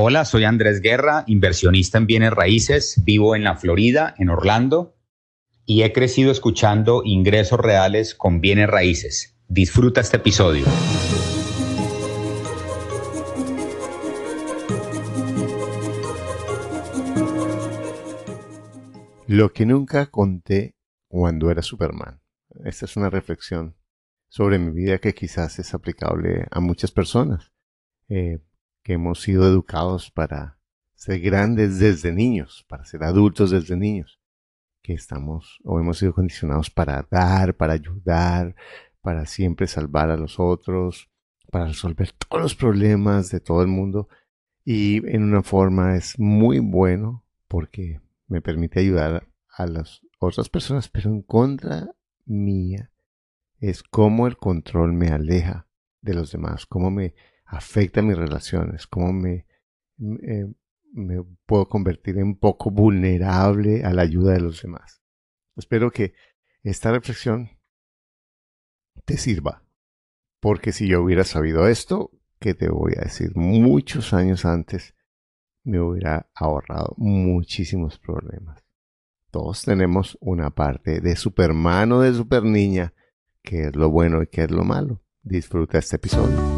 Hola, soy Andrés Guerra, inversionista en bienes raíces, vivo en la Florida, en Orlando, y he crecido escuchando ingresos reales con bienes raíces. Disfruta este episodio. Lo que nunca conté cuando era Superman. Esta es una reflexión sobre mi vida que quizás es aplicable a muchas personas. Eh, que hemos sido educados para ser grandes desde niños, para ser adultos desde niños, que estamos o hemos sido condicionados para dar, para ayudar, para siempre salvar a los otros, para resolver todos los problemas de todo el mundo. Y en una forma es muy bueno porque me permite ayudar a las otras personas, pero en contra mía es cómo el control me aleja de los demás, cómo me afecta mis relaciones, cómo me, eh, puedo convertir en poco vulnerable a la ayuda de los demás. Espero que esta reflexión te sirva, porque si yo hubiera sabido esto, que te voy a decir, muchos años antes, me hubiera ahorrado muchísimos problemas. Todos tenemos una parte de Superman o de Super Niña, que es lo bueno y que es lo malo. Disfruta este episodio.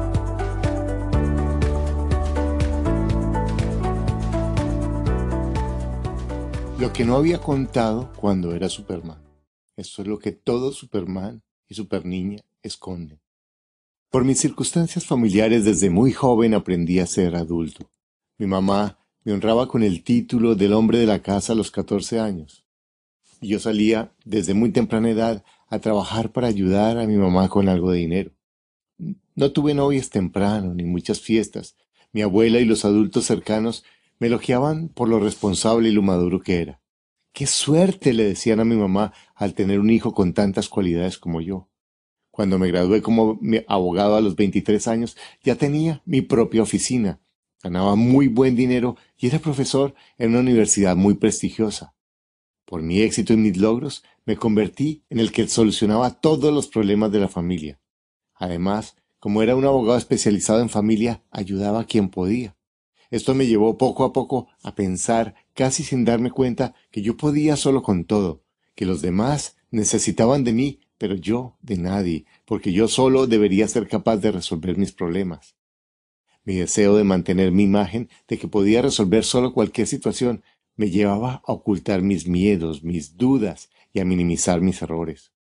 Lo que no había contado cuando era Superman. Esto es lo que todo Superman y Superniña esconden. Por mis circunstancias familiares desde muy joven aprendí a ser adulto. Mi mamá me honraba con el título del hombre de la casa a los 14 años. Y yo salía desde muy temprana edad a trabajar para ayudar a mi mamá con algo de dinero. No tuve novias temprano ni muchas fiestas. Mi abuela y los adultos cercanos me elogiaban por lo responsable y lo maduro que era. Qué suerte, le decían a mi mamá, al tener un hijo con tantas cualidades como yo. Cuando me gradué como abogado a los 23 años, ya tenía mi propia oficina, ganaba muy buen dinero y era profesor en una universidad muy prestigiosa. Por mi éxito y mis logros, me convertí en el que solucionaba todos los problemas de la familia. Además, como era un abogado especializado en familia, ayudaba a quien podía. Esto me llevó poco a poco a pensar, casi sin darme cuenta, que yo podía solo con todo, que los demás necesitaban de mí, pero yo de nadie, porque yo solo debería ser capaz de resolver mis problemas. Mi deseo de mantener mi imagen de que podía resolver solo cualquier situación me llevaba a ocultar mis miedos, mis dudas y a minimizar mis errores.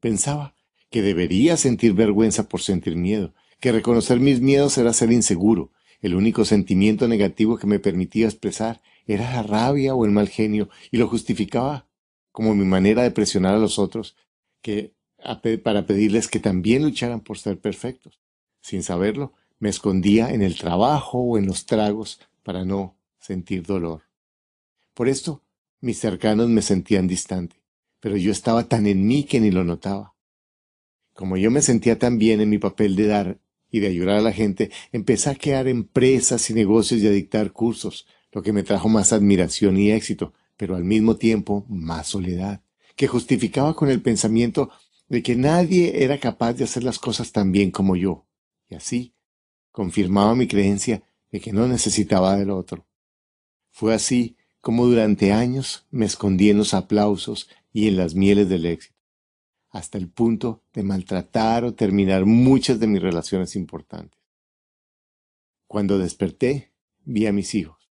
Pensaba que debería sentir vergüenza por sentir miedo, que reconocer mis miedos era ser inseguro, el único sentimiento negativo que me permitía expresar era la rabia o el mal genio, y lo justificaba como mi manera de presionar a los otros que, para pedirles que también lucharan por ser perfectos. Sin saberlo, me escondía en el trabajo o en los tragos para no sentir dolor. Por esto, mis cercanos me sentían distante, pero yo estaba tan en mí que ni lo notaba. Como yo me sentía tan bien en mi papel de dar y de ayudar a la gente, empecé a crear empresas y negocios y a dictar cursos, lo que me trajo más admiración y éxito, pero al mismo tiempo más soledad, que justificaba con el pensamiento de que nadie era capaz de hacer las cosas tan bien como yo, y así confirmaba mi creencia de que no necesitaba del otro. Fue así como durante años me escondí en los aplausos y en las mieles del éxito hasta el punto de maltratar o terminar muchas de mis relaciones importantes. Cuando desperté, vi a mis hijos,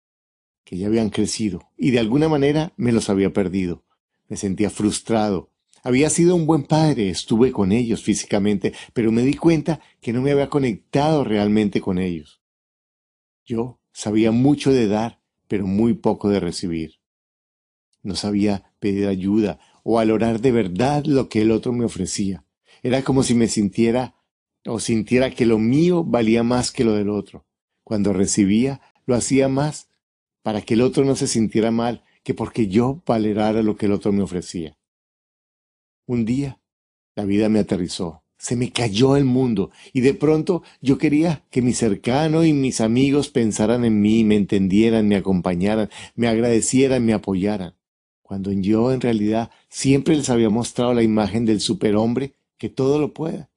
que ya habían crecido, y de alguna manera me los había perdido. Me sentía frustrado. Había sido un buen padre, estuve con ellos físicamente, pero me di cuenta que no me había conectado realmente con ellos. Yo sabía mucho de dar, pero muy poco de recibir. No sabía pedir ayuda o valorar de verdad lo que el otro me ofrecía. Era como si me sintiera o sintiera que lo mío valía más que lo del otro. Cuando recibía, lo hacía más para que el otro no se sintiera mal que porque yo valerara lo que el otro me ofrecía. Un día, la vida me aterrizó, se me cayó el mundo y de pronto yo quería que mi cercano y mis amigos pensaran en mí, me entendieran, me acompañaran, me agradecieran, me apoyaran, cuando yo en realidad siempre les había mostrado la imagen del superhombre que todo lo puede,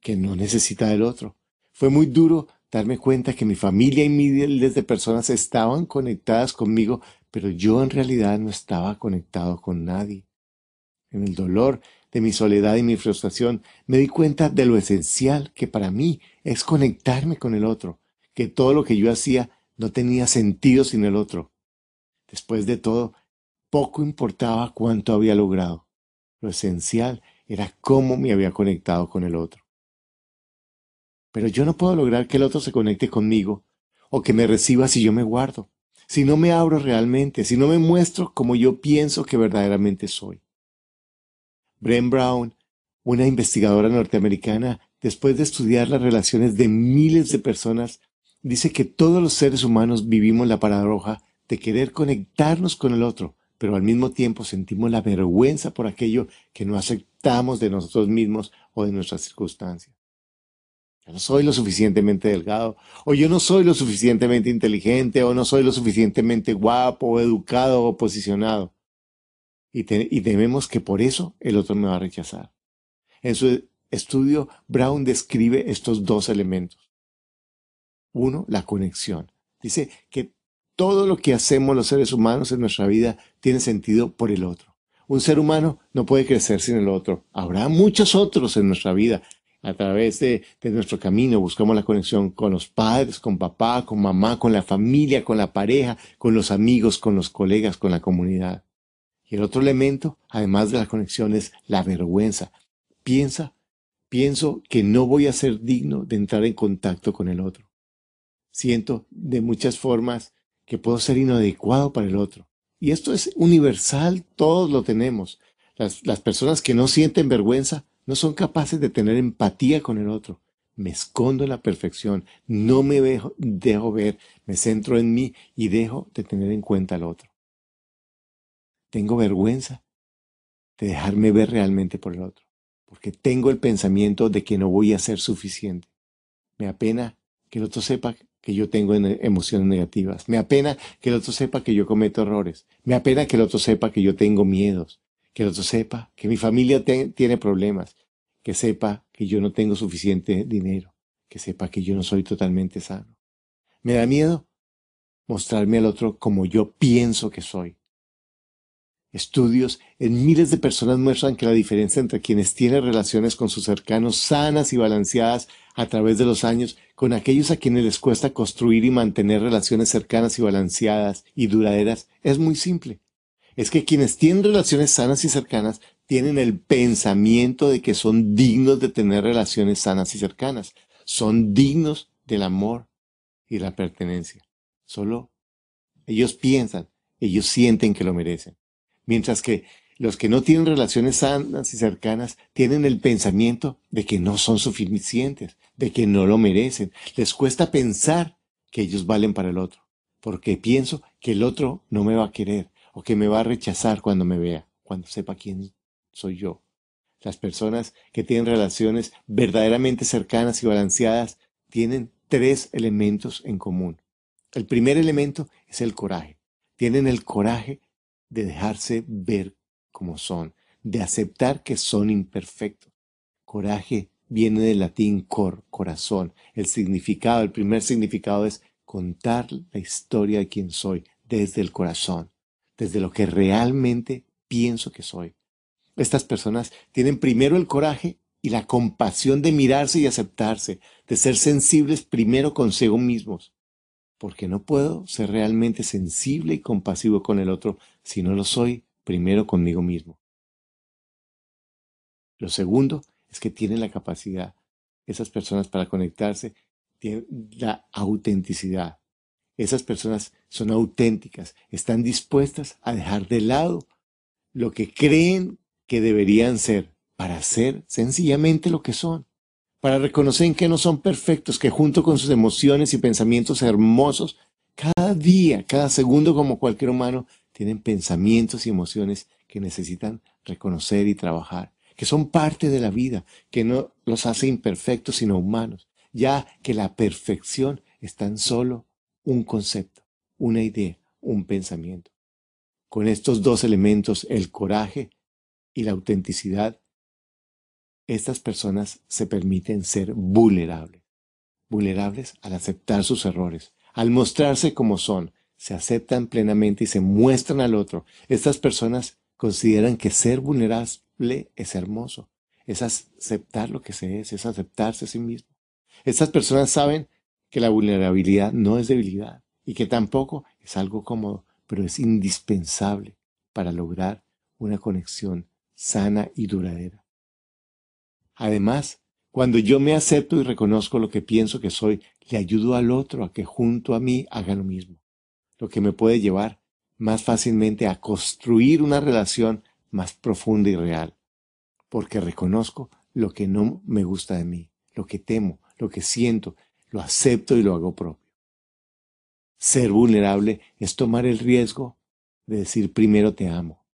que no necesita del otro. Fue muy duro darme cuenta que mi familia y miles de personas estaban conectadas conmigo, pero yo en realidad no estaba conectado con nadie. En el dolor de mi soledad y mi frustración, me di cuenta de lo esencial que para mí es conectarme con el otro, que todo lo que yo hacía no tenía sentido sin el otro. Después de todo, poco importaba cuánto había logrado. Lo esencial era cómo me había conectado con el otro. Pero yo no puedo lograr que el otro se conecte conmigo o que me reciba si yo me guardo, si no me abro realmente, si no me muestro como yo pienso que verdaderamente soy. Bren Brown, una investigadora norteamericana, después de estudiar las relaciones de miles de personas, dice que todos los seres humanos vivimos la paradoja de querer conectarnos con el otro, pero al mismo tiempo sentimos la vergüenza por aquello que no aceptamos de nosotros mismos o de nuestras circunstancias. Yo no soy lo suficientemente delgado, o yo no soy lo suficientemente inteligente, o no soy lo suficientemente guapo, educado, o posicionado. Y, y tememos que por eso el otro me va a rechazar. En su estudio, Brown describe estos dos elementos. Uno, la conexión. Dice que todo lo que hacemos los seres humanos en nuestra vida tiene sentido por el otro. Un ser humano no puede crecer sin el otro. Habrá muchos otros en nuestra vida, a través de, nuestro camino buscamos la conexión con los padres, con papá, con mamá, con la familia, con la pareja, con los amigos, con los colegas, con la comunidad. Y el otro elemento, además de la conexión, es la vergüenza. Piensa, pienso que no voy a ser digno de entrar en contacto con el otro. Siento de muchas formas que puedo ser inadecuado para el otro. Y esto es universal, todos lo tenemos. Las, personas que no sienten vergüenza no son capaces de tener empatía con el otro. Me escondo en la perfección, no me dejo, dejo ver, me centro en mí y dejo de tener en cuenta al otro. Tengo vergüenza de dejarme ver realmente por el otro, porque tengo el pensamiento de que no voy a ser suficiente. Me apena que el otro sepa que yo tengo emociones negativas. Me apena que el otro sepa que yo cometo errores. Me apena que el otro sepa que yo tengo miedos que el otro sepa que mi familia tiene problemas, que sepa que yo no tengo suficiente dinero, que sepa que yo no soy totalmente sano. Me da miedo mostrarme al otro como yo pienso que soy. Estudios en miles de personas muestran que la diferencia entre quienes tienen relaciones con sus cercanos sanas y balanceadas a través de los años con aquellos a quienes les cuesta construir y mantener relaciones cercanas y balanceadas y duraderas es muy simple es que quienes tienen relaciones sanas y cercanas tienen el pensamiento de que son dignos de tener relaciones sanas y cercanas. Son dignos del amor y la pertenencia. Solo ellos piensan, ellos sienten que lo merecen. Mientras que los que no tienen relaciones sanas y cercanas tienen el pensamiento de que no son suficientes, de que no lo merecen. Les cuesta pensar que ellos valen para el otro, porque pienso que el otro no me va a querer, o que me va a rechazar cuando me vea, cuando sepa quién soy yo. Las personas que tienen relaciones verdaderamente cercanas y balanceadas tienen tres elementos en común. El primer elemento es el coraje. Tienen el coraje de dejarse ver como son, de aceptar que son imperfectos. Coraje viene del latín cor, corazón. El significado, el primer significado es contar la historia de quién soy desde el corazón desde lo que realmente pienso que soy. Estas personas tienen primero el coraje y la compasión de mirarse y aceptarse, de ser sensibles primero consigo mismos, porque no puedo ser realmente sensible y compasivo con el otro si no lo soy primero conmigo mismo. Lo segundo es que tienen la capacidad, esas personas para conectarse, tienen la autenticidad, esas personas son auténticas, están dispuestas a dejar de lado lo que creen que deberían ser para ser sencillamente lo que son, para reconocer que no son perfectos, que junto con sus emociones y pensamientos hermosos, cada día, cada segundo como cualquier humano, tienen pensamientos y emociones que necesitan reconocer y trabajar, que son parte de la vida, que no los hace imperfectos sino humanos, ya que la perfección es tan solo un concepto, una idea, un pensamiento. Con estos dos elementos, el coraje y la autenticidad, estas personas se permiten ser vulnerables, vulnerables al aceptar sus errores, al mostrarse como son, se aceptan plenamente y se muestran al otro. Estas personas consideran que ser vulnerable es hermoso, es aceptar lo que se es, es aceptarse a sí mismo. Estas personas saben que la vulnerabilidad no es debilidad y que tampoco es algo cómodo, pero es indispensable para lograr una conexión sana y duradera. Además, cuando yo me acepto y reconozco lo que pienso que soy, le ayudo al otro a que junto a mí haga lo mismo lo que me puede llevar más fácilmente a construir una relación más profunda y real, porque reconozco lo que no me gusta de mí, lo que temo, lo que siento, lo acepto y lo hago propio. Ser vulnerable es tomar el riesgo de decir primero te amo,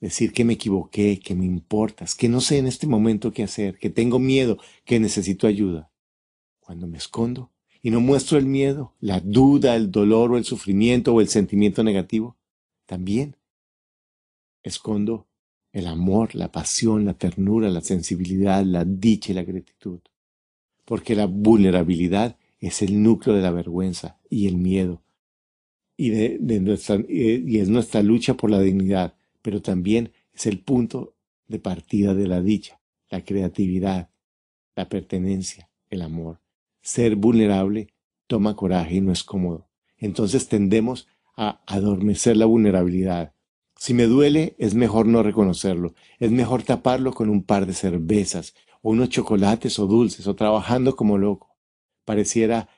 decir que me equivoqué, que me importas, que no sé en este momento qué hacer, que tengo miedo, que necesito ayuda. Cuando me escondo, y no muestro el miedo, la duda, el dolor o el sufrimiento o el sentimiento negativo, también escondo el amor, la pasión, la ternura, la sensibilidad, la dicha y la gratitud. Porque la vulnerabilidad es el núcleo de la vergüenza y el miedo. Y, de, nuestra, y es nuestra lucha por la dignidad, pero también es el punto de partida de la dicha, la creatividad, la pertenencia, el amor. Ser vulnerable toma coraje y no es cómodo. Entonces tendemos a adormecer la vulnerabilidad. Si me duele, es mejor no reconocerlo. Es mejor taparlo con un par de cervezas, o unos chocolates o dulces, o trabajando como loco. Pareciera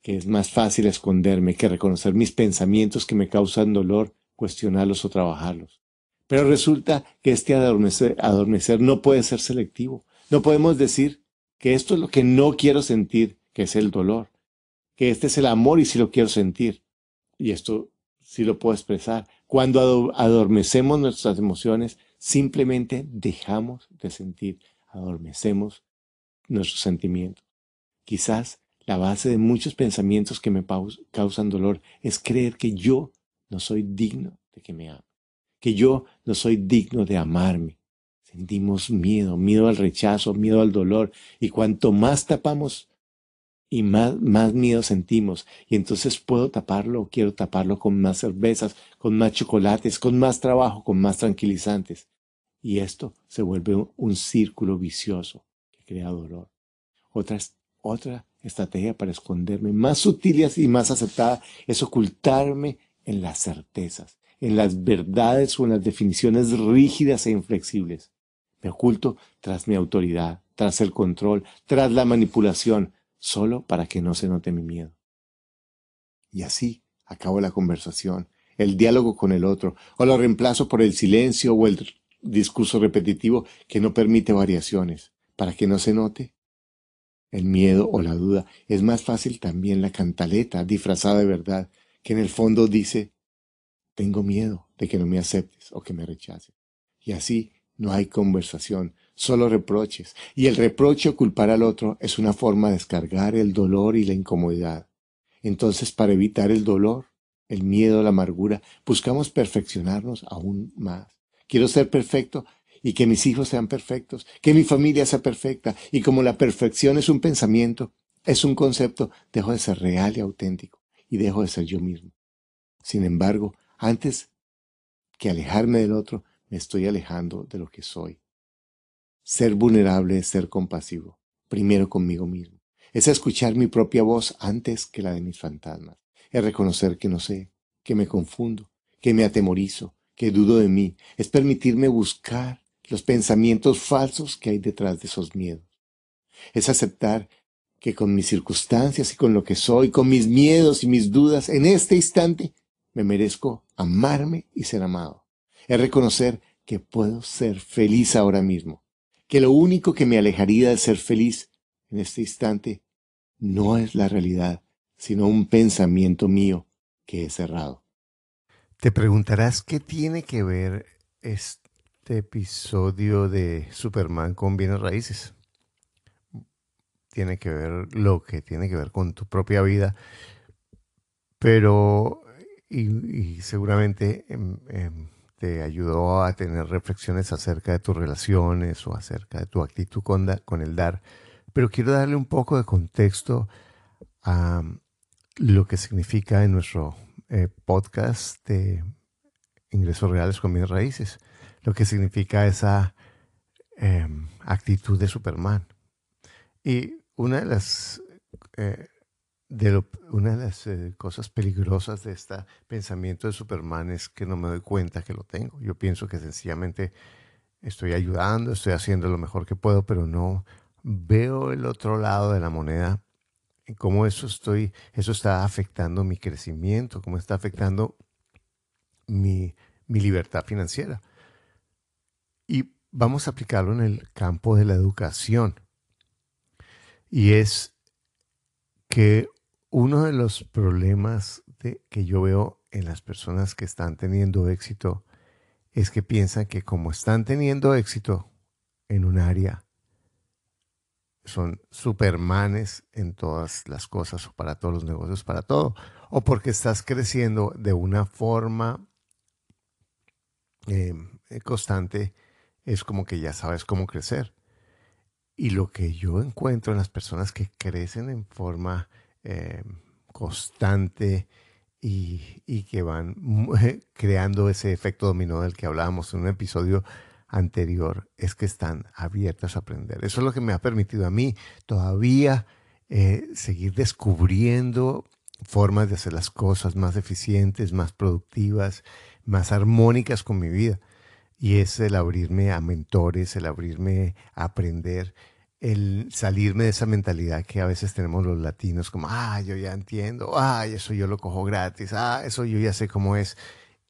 que es más fácil esconderme que reconocer mis pensamientos que me causan dolor, cuestionarlos o trabajarlos. Pero resulta que este adormecer, adormecer no puede ser selectivo. No podemos decir que esto es lo que no quiero sentir que es el dolor, que este es el amor y si lo quiero sentir. Y esto sí lo puedo expresar. Cuando adormecemos nuestras emociones, simplemente dejamos de sentir, adormecemos nuestros sentimientos. Quizás la base de muchos pensamientos que me causan dolor es creer que yo no soy digno de que me ame, que yo no soy digno de amarme. Sentimos miedo, miedo al rechazo, miedo al dolor, y cuanto más tapamos y más, más miedo sentimos. Y entonces puedo taparlo, quiero taparlo con más cervezas, con más chocolates, con más trabajo, con más tranquilizantes. Y esto se vuelve un, círculo vicioso que crea dolor. Otra, otra estrategia para esconderme más sutil y más aceptada es ocultarme en las certezas, en las verdades o en las definiciones rígidas e inflexibles. Me oculto tras mi autoridad, tras el control, tras la manipulación, solo para que no se note mi miedo. Y así acabo la conversación, el diálogo con el otro, o lo reemplazo por el silencio o el discurso repetitivo que no permite variaciones, para que no se note el miedo o la duda. Es más fácil también la cantaleta disfrazada de verdad, que en el fondo dice, tengo miedo de que no me aceptes o que me rechaces. Y así no hay conversación, solo reproches, y el reproche o culpar al otro es una forma de descargar el dolor y la incomodidad. Entonces, para evitar el dolor, el miedo, la amargura, buscamos perfeccionarnos aún más. Quiero ser perfecto y que mis hijos sean perfectos, que mi familia sea perfecta, y como la perfección es un pensamiento, es un concepto, dejo de ser real y auténtico, y dejo de ser yo mismo. Sin embargo, antes que alejarme del otro, me estoy alejando de lo que soy. Ser vulnerable es ser compasivo, primero conmigo mismo. Es escuchar mi propia voz antes que la de mis fantasmas. Es reconocer que no sé, que me confundo, que me atemorizo, que dudo de mí. Es permitirme buscar los pensamientos falsos que hay detrás de esos miedos. Es aceptar que con mis circunstancias y con lo que soy, con mis miedos y mis dudas, en este instante me merezco amarme y ser amado. Es reconocer que puedo ser feliz ahora mismo, que lo único que me alejaría de ser feliz en este instante no es la realidad, sino un pensamiento mío que he cerrado. Te preguntarás qué tiene que ver este episodio de Superman con bienes raíces. Tiene que ver lo que tiene que ver con tu propia vida, pero y, seguramente em, em, te ayudó a tener reflexiones acerca de tus relaciones o acerca de tu actitud con, con el dar. Pero quiero darle un poco de contexto a lo que significa en nuestro eh, podcast de ingresos reales con bienes raíces, lo que significa esa em, actitud de Superman. Y una de las, eh, de una de las eh, cosas peligrosas de este pensamiento de Superman es que no me doy cuenta que lo tengo. Yo pienso que sencillamente estoy ayudando, estoy haciendo lo mejor que puedo, pero no veo el otro lado de la moneda cómo eso, estoy, eso está afectando mi crecimiento, cómo está afectando mi, mi libertad financiera. Y vamos a aplicarlo en el campo de la educación. Y es que uno de los problemas que yo veo en las personas que están teniendo éxito es que piensan que como están teniendo éxito en un área, son supermanes en todas las cosas o para todos los negocios, para todo. O porque estás creciendo de una forma em, eh, constante, es como que ya sabes cómo crecer. Y lo que yo encuentro en las personas que crecen en forma em, constante y, y, que van creando ese efecto dominó del que hablábamos en un episodio anterior es que están abiertas a aprender. Eso es lo que me ha permitido a mí todavía eh, seguir descubriendo formas de hacer las cosas más eficientes, más productivas, más armónicas con mi vida. Y es el abrirme a mentores, el abrirme a aprender, el salirme de esa mentalidad que a veces tenemos los latinos, como, ah, yo ya entiendo, ah, eso yo lo cojo gratis, ah, eso yo ya sé cómo es,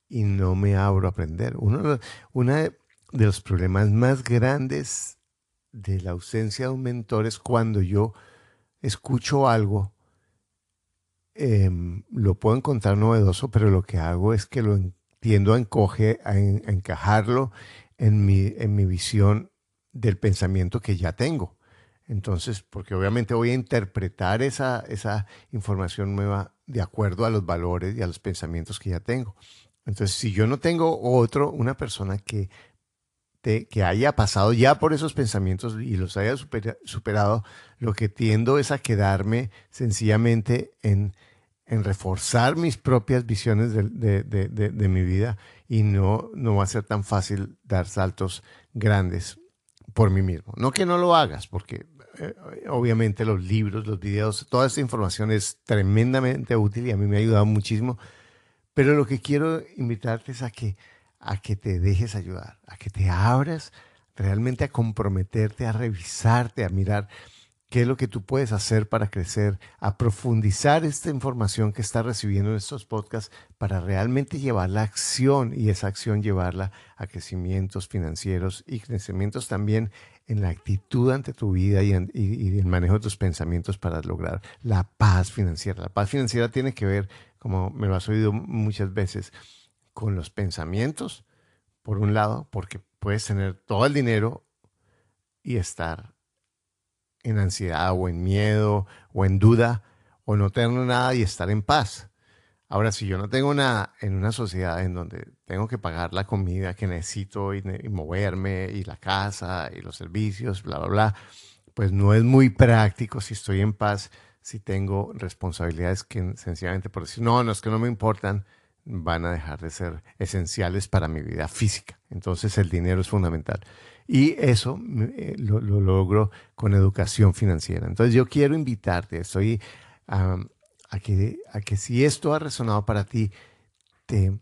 y no me abro a aprender. Uno, de los problemas más grandes de la ausencia de un mentor es cuando yo escucho algo, em, lo puedo encontrar novedoso, pero lo que hago es que lo tiendo a, encoge, a, encajarlo en mi, en mi visión del pensamiento que ya tengo. Entonces, porque obviamente voy a interpretar esa, esa información nueva de acuerdo a los valores y a los pensamientos que ya tengo. Entonces, si yo no tengo otro, una persona que que haya pasado ya por esos pensamientos y los haya superado, lo que tiendo es a quedarme sencillamente en, reforzar mis propias visiones de, mi vida y no, no va a ser tan fácil dar saltos grandes por mí mismo. No que no lo hagas, porque eh, obviamente los libros, los videos, toda esta información es tremendamente útil y a mí me ha ayudado muchísimo, pero lo que quiero invitarte es a que a que te dejes ayudar, a que te abras realmente a comprometerte, a revisarte, a mirar qué es lo que tú puedes hacer para crecer, a profundizar esta información que estás recibiendo en estos podcasts para realmente llevar la acción y esa acción llevarla a crecimientos financieros y crecimientos también en la actitud ante tu vida y, en, el manejo de tus pensamientos para lograr la paz financiera. La paz financiera tiene que ver, como me lo has oído muchas veces, con los pensamientos, por un lado, porque puedes tener todo el dinero y estar en ansiedad o en miedo o en duda o no tener nada y estar en paz. Ahora, si yo no tengo nada en una sociedad en donde tengo que pagar la comida que necesito y, moverme y la casa y los servicios, bla, bla, bla, pues no es muy práctico si estoy en paz, si tengo responsabilidades que sencillamente por decir, no, no es que no me importan, van a dejar de ser esenciales para mi vida física. Entonces el dinero es fundamental. Y eso eh, lo, logro con educación financiera. Entonces yo quiero invitarte, estoy a, que, a que si esto ha resonado para ti, te,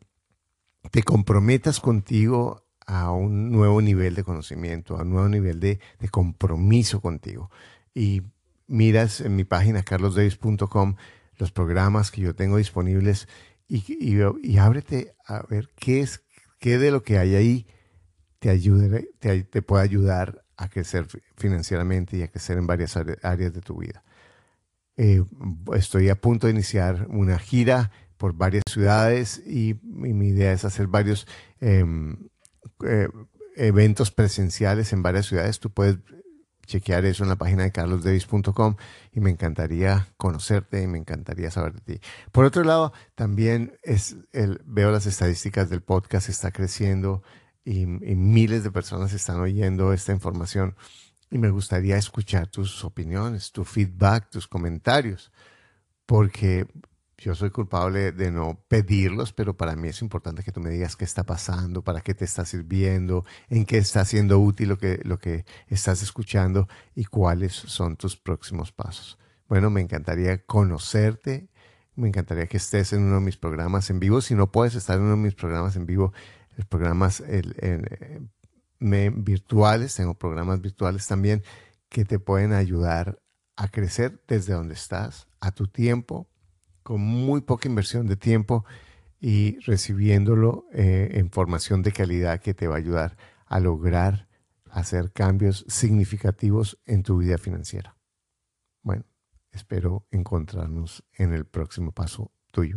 te comprometas contigo a un nuevo nivel de conocimiento, a un nuevo nivel de, compromiso contigo. Y miras en mi página carlosdavis.com los programas que yo tengo disponibles y, ábrete a ver qué es, qué de lo que hay ahí te, ayude, te, puede ayudar a crecer financieramente y a crecer en varias áreas de tu vida. Eh, estoy a punto de iniciar una gira por varias ciudades y, mi idea es hacer varios em, eh, eventos presenciales en varias ciudades. Tú puedes chequear eso en la página de carlosdevis.com y me encantaría conocerte y me encantaría saber de ti. Por otro lado, también es el, veo las estadísticas del podcast, está creciendo y, miles de personas están oyendo esta información y me gustaría escuchar tus opiniones, tu feedback, tus comentarios, porque yo soy culpable de no pedirlos, pero para mí es importante que tú me digas qué está pasando, para qué te está sirviendo, en qué está siendo útil lo que, lo que estás escuchando y cuáles son tus próximos pasos. Bueno, me encantaría conocerte, me encantaría que estés en uno de mis programas en vivo. Si no puedes estar en uno de mis programas en vivo, los programas virtuales, tengo programas virtuales también que te pueden ayudar a crecer desde donde estás, a tu tiempo, con muy poca inversión de tiempo y recibiéndolo eh, en formación de calidad que te va a ayudar a lograr hacer cambios significativos en tu vida financiera. Bueno, espero encontrarnos en el próximo paso tuyo.